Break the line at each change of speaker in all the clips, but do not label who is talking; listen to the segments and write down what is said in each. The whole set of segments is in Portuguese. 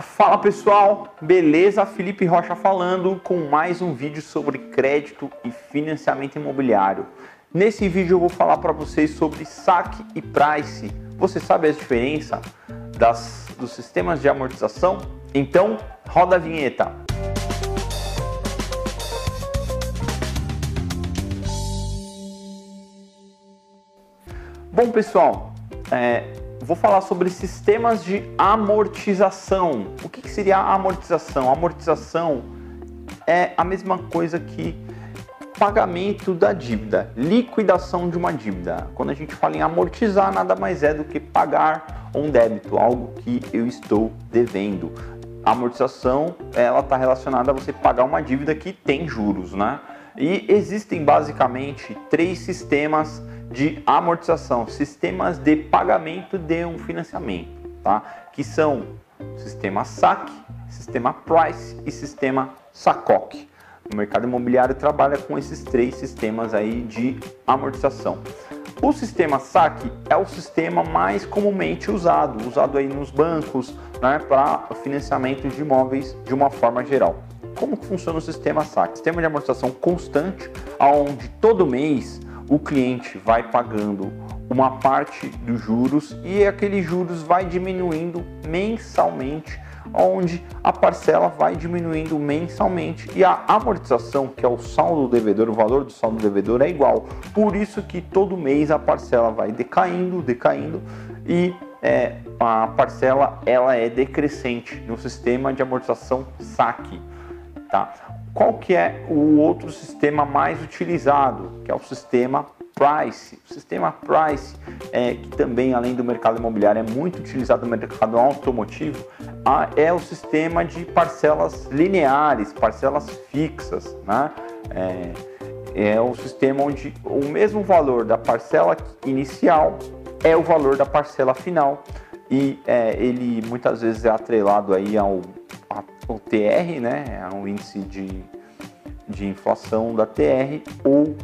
Fala pessoal, beleza? Felipe Rocha falando com mais um vídeo sobre crédito e financiamento imobiliário. Nesse vídeo eu vou falar para vocês sobre saque e price. Você sabe a diferença das, dos sistemas de amortização? Então roda a vinheta. Bom pessoal, é, vou falar sobre sistemas de amortização. O que, que seria amortização? Amortização é a mesma coisa que pagamento da dívida, liquidação de uma dívida. Quando a gente fala em amortizar, nada mais é do que pagar um débito, algo que eu estou devendo. A amortização, ela está relacionada a você pagar uma dívida que tem juros, né? E existem basicamente três sistemas de amortização, sistemas de pagamento de um financiamento, tá? Que são sistema SAC, sistema Price e sistema SACOC. O mercado imobiliário trabalha com esses três sistemas aí de amortização. O sistema SAC é o sistema mais comumente usado, usado aí nos bancos, né, para financiamento de imóveis de uma forma geral. Como funciona o sistema SAC? Sistema de amortização constante, onde todo mês o cliente vai pagando uma parte dos juros e aquele juros vai diminuindo mensalmente, onde a parcela vai diminuindo mensalmente e a amortização, que é o saldo do devedor, o valor do saldo do devedor é igual. Por isso que todo mês a parcela vai decaindo, decaindo e é, a parcela ela é decrescente no sistema de amortização SAC. Tá? Qual que é o outro sistema mais utilizado? Que é o sistema Price. O sistema Price, é, que também, além do mercado imobiliário, é muito utilizado no mercado automotivo, é o sistema de parcelas lineares, parcelas fixas. Né? É, é o sistema onde o mesmo valor da parcela inicial é o valor da parcela final e é, ele muitas vezes é atrelado aí ao o TR, né, é um índice de, de inflação da TR, ou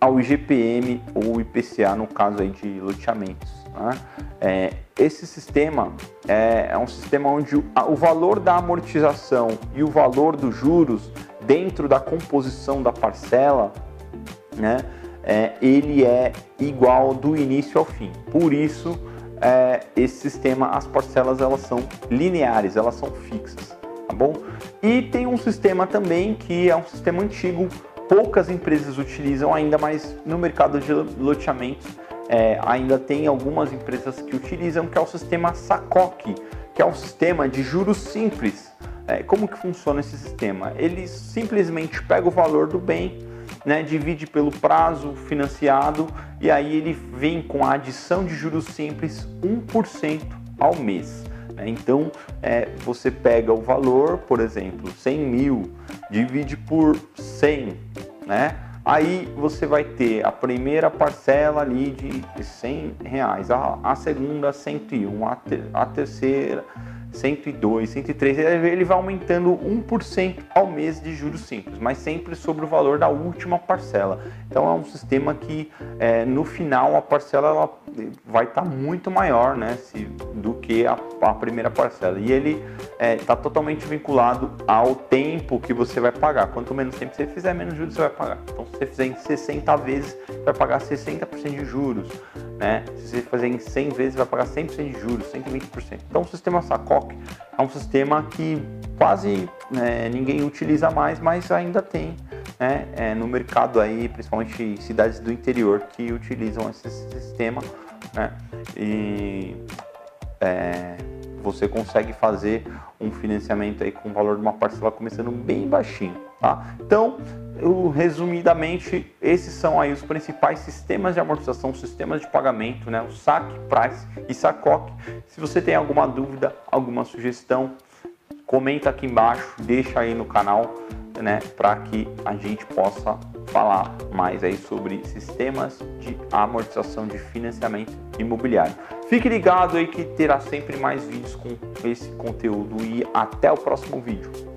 ao IGPM ou IPCA, no caso aí de loteamentos. Né? É, esse sistema é, é, um sistema onde o, o valor da amortização e o valor dos juros dentro da composição da parcela, né, é, ele é igual do início ao fim. Por isso, é, esse sistema, as parcelas elas são lineares, elas são fixas bom? E tem um sistema também que é um sistema antigo, poucas empresas utilizam ainda, mas no mercado de loteamentos é, ainda tem algumas empresas que utilizam, que é o sistema SACOC, que é um sistema de juros simples. É, como que funciona esse sistema? Ele simplesmente pega o valor do bem, né, divide pelo prazo financiado e aí ele vem com a adição de juros simples 1% ao mês. Né? Então, é, você pega o valor, por exemplo, 100 mil, divide por 100, né? Aí você vai ter a primeira parcela ali de 100 reais, a, a segunda 101, a, ter, a terceira 102, 103, ele vai aumentando 1% ao mês de juros simples, mas sempre sobre o valor da última parcela. Então é um sistema que é, no final a parcela ela vai estar tá muito maior né, se, do que a, a, primeira parcela. E ele está é, tá totalmente vinculado ao tempo que você vai pagar. Quanto menos tempo você fizer, menos juros você vai pagar. Então se você fizer em 60 vezes, você vai pagar 60% de juros. Né? Se você fazer em 100 vezes, vai pagar 100% de juros, 120%. Então o sistema É um sistema que quase né, ninguém utiliza mais, mas ainda tem né, é, no mercado aí, principalmente em cidades do interior que utilizam esse sistema, né? E é, você consegue fazer um financiamento aí com o valor de uma parcela começando bem baixinho, tá? Então, eu, resumidamente, esses são aí os principais sistemas de amortização, sistemas de pagamento, né? O SAC, Price e SACOC. Se você tem alguma dúvida, alguma sugestão, comenta aqui embaixo, deixa aí no canal, né? Para que a gente possa falar mais aí sobre sistemas de amortização de financiamento imobiliário. Fique ligado aí que terá sempre mais vídeos com esse conteúdo e até o próximo vídeo.